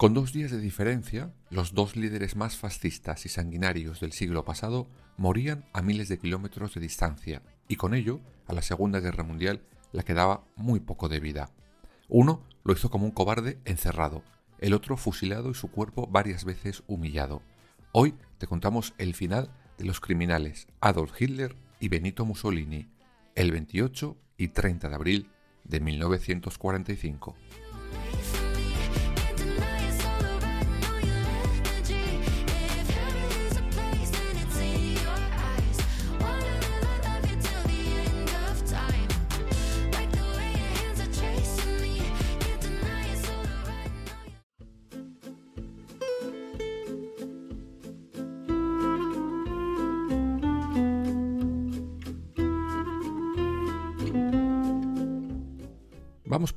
Con dos días de diferencia, los dos líderes más fascistas y sanguinarios del siglo pasado morían a miles de kilómetros de distancia, y con ello, a la Segunda Guerra Mundial le quedaba muy poco de vida. Uno lo hizo como un cobarde encerrado, el otro fusilado y su cuerpo varias veces humillado. Hoy te contamos el final de los criminales Adolf Hitler y Benito Mussolini, el 28 y 30 de abril de 1945.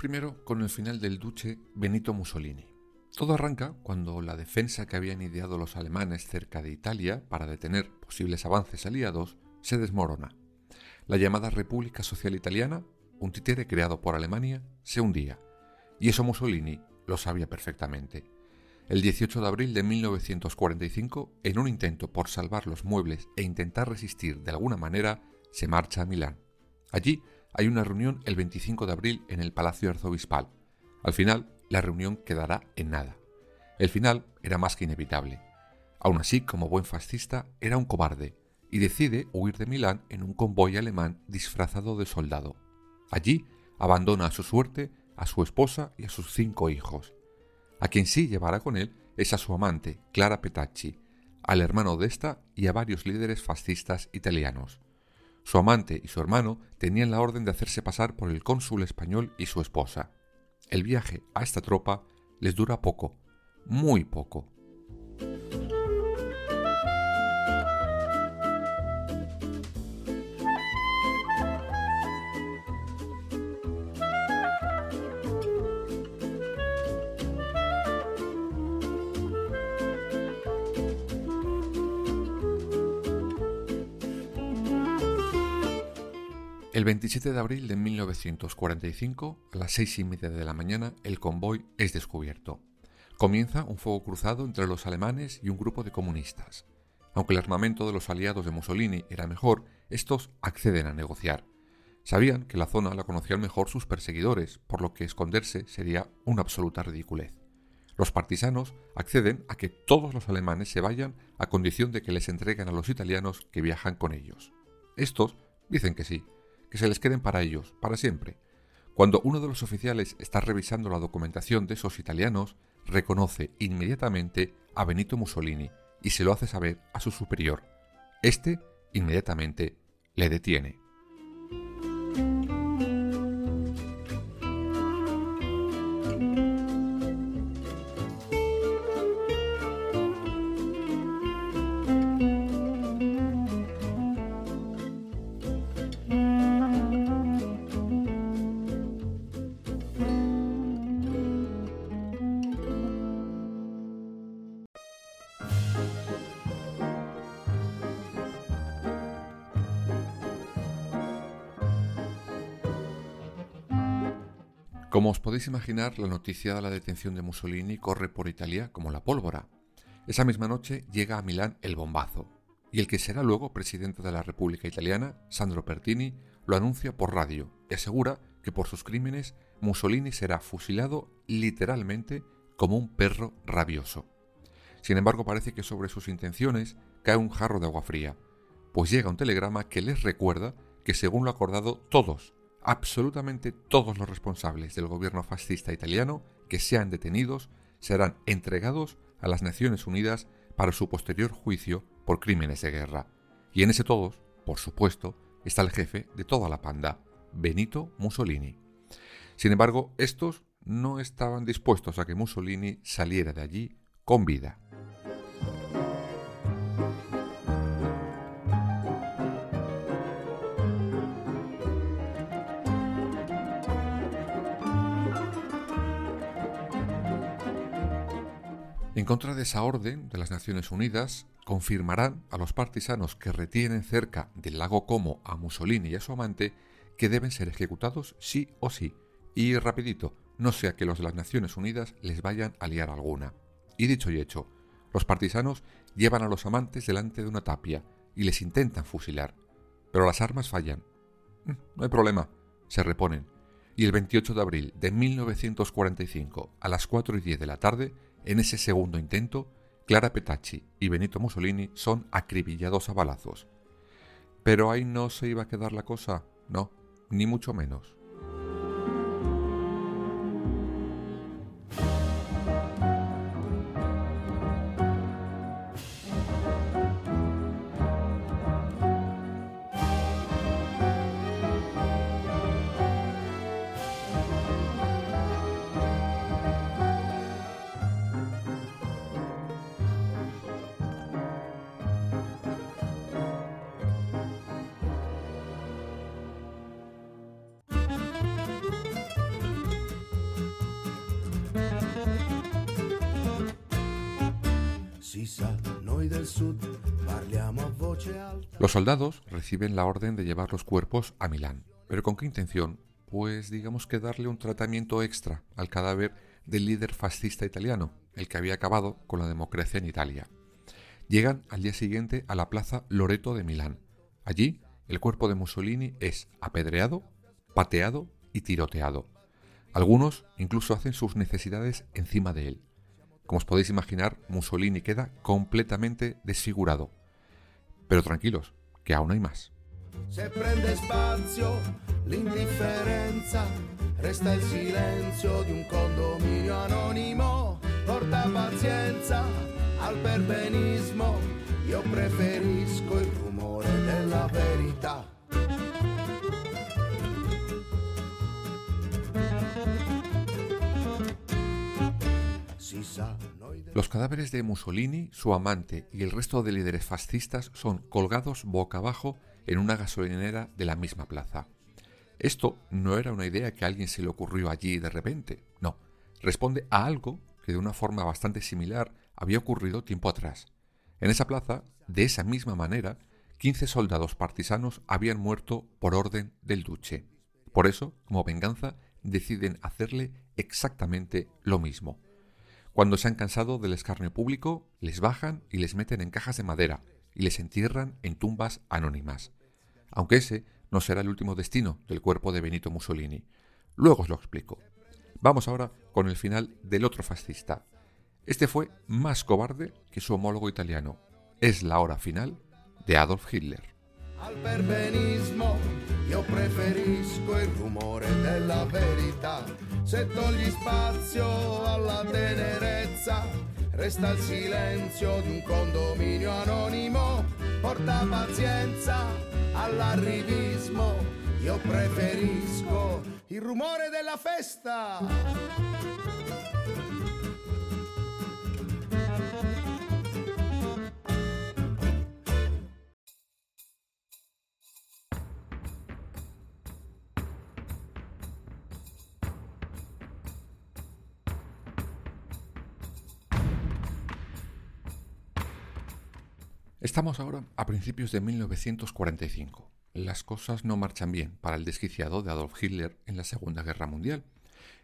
Primero con el final del duce Benito Mussolini. Todo arranca cuando la defensa que habían ideado los alemanes cerca de Italia para detener posibles avances aliados se desmorona. La llamada República Social Italiana, un títere creado por Alemania, se hundía. Y eso Mussolini lo sabía perfectamente. El 18 de abril de 1945, en un intento por salvar los muebles e intentar resistir de alguna manera, se marcha a Milán. Allí hay una reunión el 25 de abril en el Palacio Arzobispal. Al final, la reunión quedará en nada. El final era más que inevitable. Aún así, como buen fascista, era un cobarde y decide huir de Milán en un convoy alemán disfrazado de soldado. Allí abandona a su suerte a su esposa y a sus cinco hijos. A quien sí llevará con él es a su amante, Clara Petacci, al hermano de esta y a varios líderes fascistas italianos. Su amante y su hermano tenían la orden de hacerse pasar por el cónsul español y su esposa. El viaje a esta tropa les dura poco, muy poco. El 27 de abril de 1945, a las seis y media de la mañana, el convoy es descubierto. Comienza un fuego cruzado entre los alemanes y un grupo de comunistas. Aunque el armamento de los aliados de Mussolini era mejor, estos acceden a negociar. Sabían que la zona la conocían mejor sus perseguidores, por lo que esconderse sería una absoluta ridiculez. Los partisanos acceden a que todos los alemanes se vayan a condición de que les entreguen a los italianos que viajan con ellos. Estos dicen que sí, que se les queden para ellos, para siempre. Cuando uno de los oficiales está revisando la documentación de esos italianos, reconoce inmediatamente a Benito Mussolini y se lo hace saber a su superior. Este inmediatamente le detiene. Como os podéis imaginar, la noticia de la detención de Mussolini corre por Italia como la pólvora. Esa misma noche llega a Milán el bombazo, y el que será luego presidente de la República Italiana, Sandro Pertini, lo anuncia por radio y asegura que por sus crímenes Mussolini será fusilado literalmente como un perro rabioso. Sin embargo, parece que sobre sus intenciones cae un jarro de agua fría, pues llega un telegrama que les recuerda que según lo acordado todos, absolutamente todos los responsables del gobierno fascista italiano que sean detenidos serán entregados a las Naciones Unidas para su posterior juicio por crímenes de guerra. Y en ese todos por supuesto, está el jefe de toda la panda, Benito Mussolini. Sin embargo, estos no estaban dispuestos a que Mussolini saliera de allí con vida. En contra de esa orden de las Naciones Unidas, confirmarán a los partisanos que retienen cerca del lago Como a Mussolini y a su amante que deben ser ejecutados sí o sí, y rapidito, no sea que los de las Naciones Unidas les vayan a liar alguna. Y dicho y hecho, los partisanos llevan a los amantes delante de una tapia y les intentan fusilar, pero las armas fallan. Mm, No hay problema, se reponen, y el 28 de abril de 1945, a las 4 y 10 de la tarde, en ese segundo intento, Clara Petacci y Benito Mussolini son acribillados a balazos. Pero ahí no se iba a quedar la cosa, no, ni mucho menos. Los soldados reciben la orden de llevar los cuerpos a Milán. ¿Pero con qué intención? Pues digamos que darle un tratamiento extra al cadáver del líder fascista italiano, el que había acabado con la democracia en Italia. Llegan al día siguiente a la plaza Loreto de Milán. Allí, el cuerpo de Mussolini es apedreado, pateado y tiroteado. Algunos incluso hacen sus necesidades encima de él. Como os podéis imaginar, Mussolini queda completamente desfigurado. Pero tranquilos, que aún hay más. Se prende spazio l'indifferenza, resta il silenzio di un condominio anonimo, porta pazienza al perbenismo, io preferisco Los cadáveres de Mussolini, su amante y el resto de líderes fascistas son colgados boca abajo en una gasolinera de la misma plaza. Esto no era una idea que a alguien se le ocurrió allí de repente, no, responde a algo que de una forma bastante similar había ocurrido tiempo atrás. En esa plaza, de esa misma manera, 15 soldados partisanos habían muerto por orden del duce. Por eso, como venganza, deciden hacerle exactamente lo mismo. Cuando se han cansado del escarnio público, les bajan y les meten en cajas de madera y les entierran en tumbas anónimas. Aunque ese no será el último destino del cuerpo de Benito Mussolini. Luego os lo explico. Vamos ahora con el final del otro fascista. Este fue más cobarde que su homólogo italiano. Es la hora final de Adolf Hitler. al io preferisco il rumore della verità. Se togli spazio alla tenerezza, resta il silenzio di un condominio anonimo. Porta pazienza all'arrivismo, io preferisco il rumore della festa. Estamos ahora a principios de 1945. Las cosas no marchan bien para el desquiciado de Adolf Hitler en la Segunda Guerra Mundial.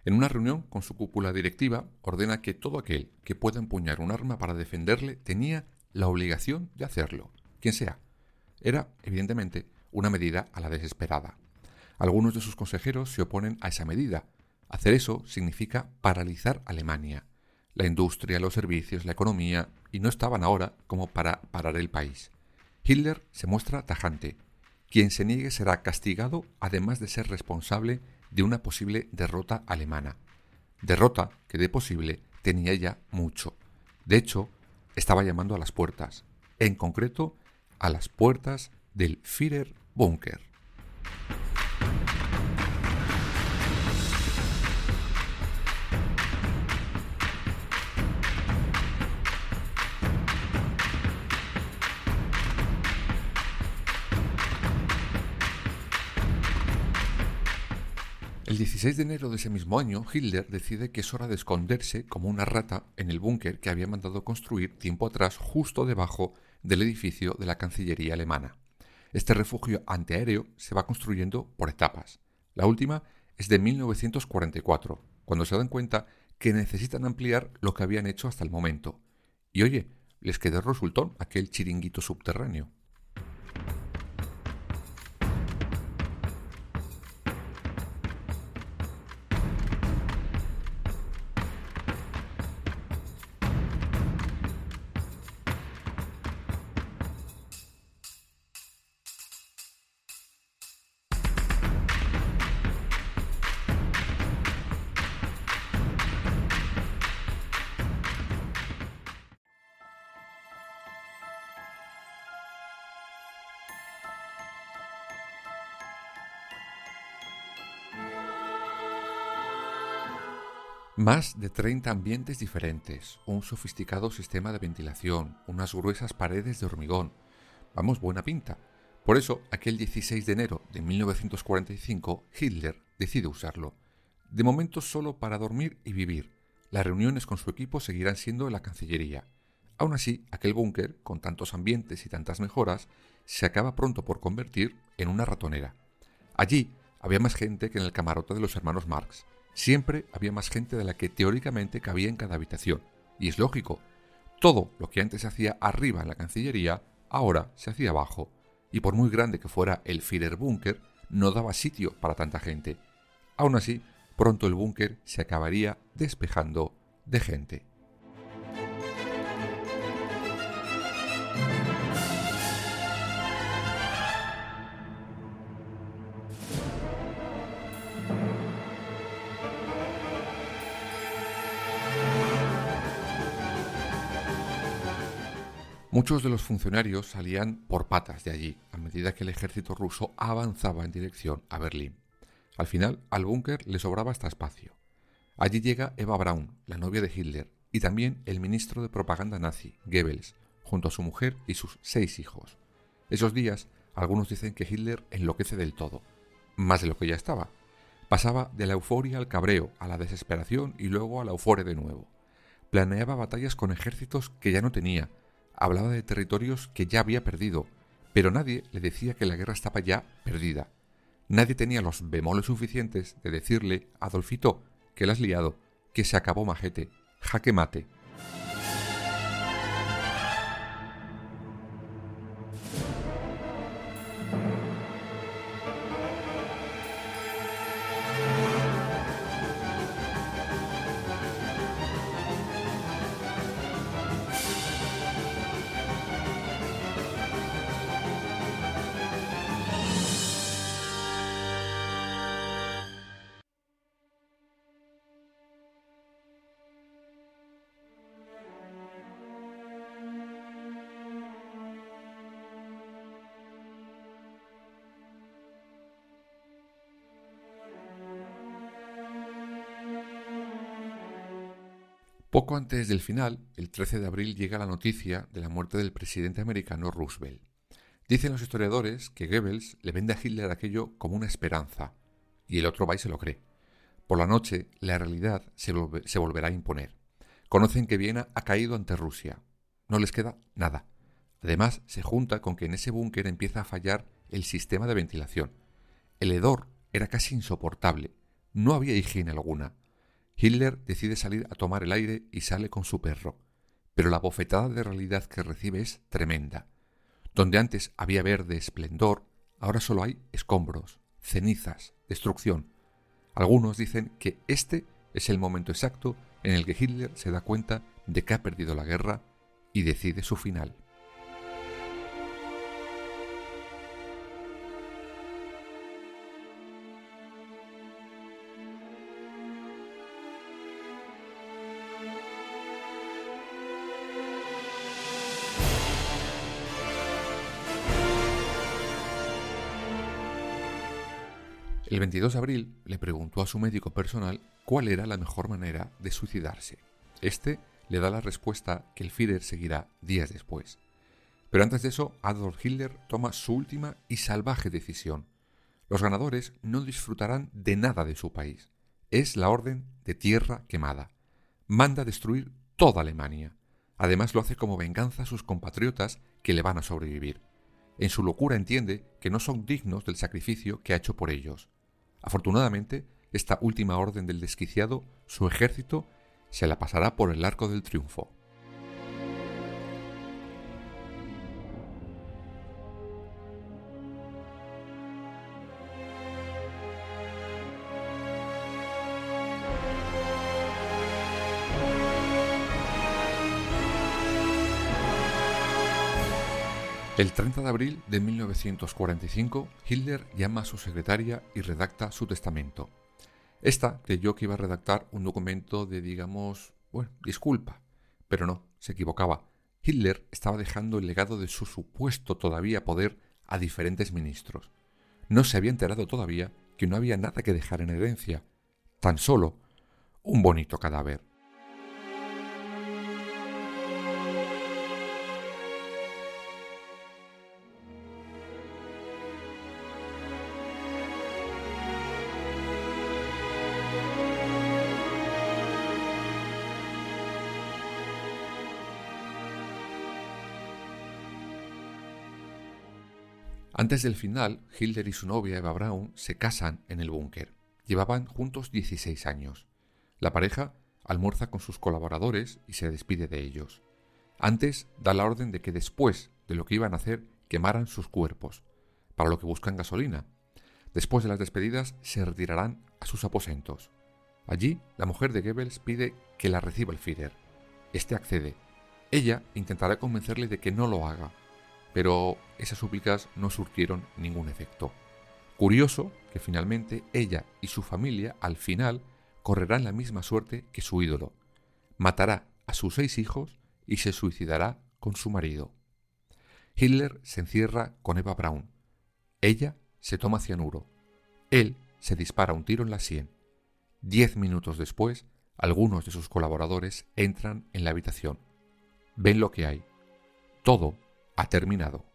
En una reunión con su cúpula directiva, ordena que todo aquel que pueda empuñar un arma para defenderle tenía la obligación de hacerlo, quien sea. Era, evidentemente, una medida a la desesperada. Algunos de sus consejeros se oponen a esa medida. Hacer eso significa paralizar Alemania, la industria, los servicios, la economía, y no estaban ahora como para parar el país. Hitler se muestra tajante. Quien se niegue será castigado, además de ser responsable de una posible derrota alemana. Derrota que de posible tenía ya mucho. De hecho, estaba llamando a las puertas, en concreto a las puertas del Führer Bunker. 16 de enero de ese mismo año, Hitler decide que es hora de esconderse como una rata en el búnker que había mandado construir tiempo atrás justo debajo del edificio de la Cancillería alemana. Este refugio antiaéreo se va construyendo por etapas. La última es de 1944, cuando se dan cuenta que necesitan ampliar lo que habían hecho hasta el momento. Y oye, les quedó resultón aquel chiringuito subterráneo. Más de 30 ambientes diferentes, un sofisticado sistema de ventilación, unas gruesas paredes de hormigón. Vamos, buena pinta. Por eso, aquel 16 de enero de 1945, Hitler decide usarlo. De momento solo para dormir y vivir. Las reuniones con su equipo seguirán siendo en la Cancillería. Aún así, aquel búnker, con tantos ambientes y tantas mejoras, se acaba pronto por convertir en una ratonera. Allí había más gente que en el camarote de los hermanos Marx. Siempre había más gente de la que teóricamente cabía en cada habitación. Y es lógico. Todo lo que antes se hacía arriba en la Cancillería, ahora se hacía abajo. Y por muy grande que fuera el Führerbunker, no daba sitio para tanta gente. Aún así, pronto el búnker se acabaría despejando de gente. Muchos de los funcionarios salían por patas de allí a medida que el ejército ruso avanzaba en dirección a Berlín. Al final, al búnker le sobraba hasta espacio. Allí llega Eva Braun, la novia de Hitler, y también el ministro de propaganda nazi, Goebbels, junto a su mujer y sus seis hijos. Esos días, algunos dicen que Hitler enloquece del todo, más de lo que ya estaba. Pasaba de la euforia al cabreo, a la desesperación y luego a la euforia de nuevo. Planeaba batallas con ejércitos que ya no tenía, hablaba de territorios que ya había perdido, pero nadie le decía que la guerra estaba ya perdida. Nadie tenía los bemoles suficientes de decirle, Adolfito, que la has liado, que se acabó majete, jaque mate. Poco antes del final, el 13 de abril, llega la noticia de la muerte del presidente americano Roosevelt. Dicen los historiadores que Goebbels le vende a Hitler aquello como una esperanza, y el otro va y se lo cree. Por la noche, la realidad se, volve- se volverá a imponer. Conocen que Viena ha caído ante Rusia. No les queda nada. Además, se junta con que en ese búnker empieza a fallar el sistema de ventilación. El hedor era casi insoportable. No había higiene alguna. Hitler decide salir a tomar el aire y sale con su perro. Pero la bofetada de realidad que recibe es tremenda. Donde antes había verde esplendor, ahora solo hay escombros, cenizas, destrucción. Algunos dicen que este es el momento exacto en el que Hitler se da cuenta de que ha perdido la guerra y decide su final. El 22 de abril le preguntó a su médico personal cuál era la mejor manera de suicidarse. Este le da la respuesta que el Führer seguirá días después. Pero antes de eso, Adolf Hitler toma su última y salvaje decisión. Los ganadores no disfrutarán de nada de su país. Es la orden de tierra quemada. Manda destruir toda Alemania. Además lo hace como venganza a sus compatriotas que le van a sobrevivir. En su locura entiende que no son dignos del sacrificio que ha hecho por ellos. Afortunadamente, esta última orden del desquiciado, su ejército, se la pasará por el arco del triunfo. El 30 de abril de 1945, Hitler llama a su secretaria y redacta su testamento. Esta creyó que iba a redactar un documento de, digamos, bueno, disculpa, pero no, se equivocaba. Hitler estaba dejando el legado de su supuesto todavía poder a diferentes ministros. No se había enterado todavía que no había nada que dejar en herencia, tan solo un bonito cadáver. Antes del final, Hitler y su novia Eva Braun se casan en el búnker. Llevaban juntos 16 años. La pareja almuerza con sus colaboradores y se despide de ellos. Antes da la orden de que después de lo que iban a hacer quemaran sus cuerpos, para lo que buscan gasolina. Después de las despedidas se retirarán a sus aposentos. Allí, la mujer de Goebbels pide que la reciba el Führer. Este accede. Ella intentará convencerle de que no lo haga, pero esas súplicas no surtieron ningún efecto. Curioso que finalmente ella y su familia al final correrán la misma suerte que su ídolo. Matará a sus seis hijos y se suicidará con su marido. Hitler se encierra con Eva Braun. Ella se toma cianuro. Él se dispara un tiro en la sien. Diez minutos después, algunos de sus colaboradores entran en la habitación. Ven lo que hay. Todo ha terminado.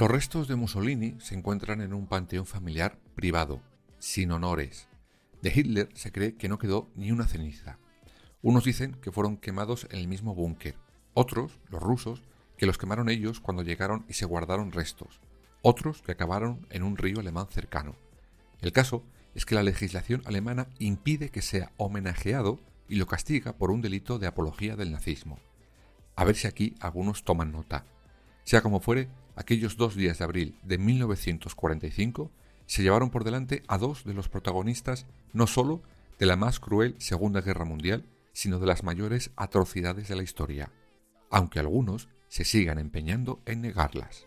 Los restos de Mussolini se encuentran en un panteón familiar privado, sin honores. De Hitler se cree que no quedó ni una ceniza. Unos dicen que fueron quemados en el mismo búnker, otros, los rusos, que los quemaron ellos cuando llegaron y se guardaron restos, otros que acabaron en un río alemán cercano. El caso es que la legislación alemana impide que sea homenajeado y lo castiga por un delito de apología del nazismo. A ver si aquí algunos toman nota. Sea como fuere, aquellos dos días de abril de 1945 se llevaron por delante a dos de los protagonistas no solo de la más cruel Segunda Guerra Mundial, sino de las mayores atrocidades de la historia, aunque algunos se sigan empeñando en negarlas.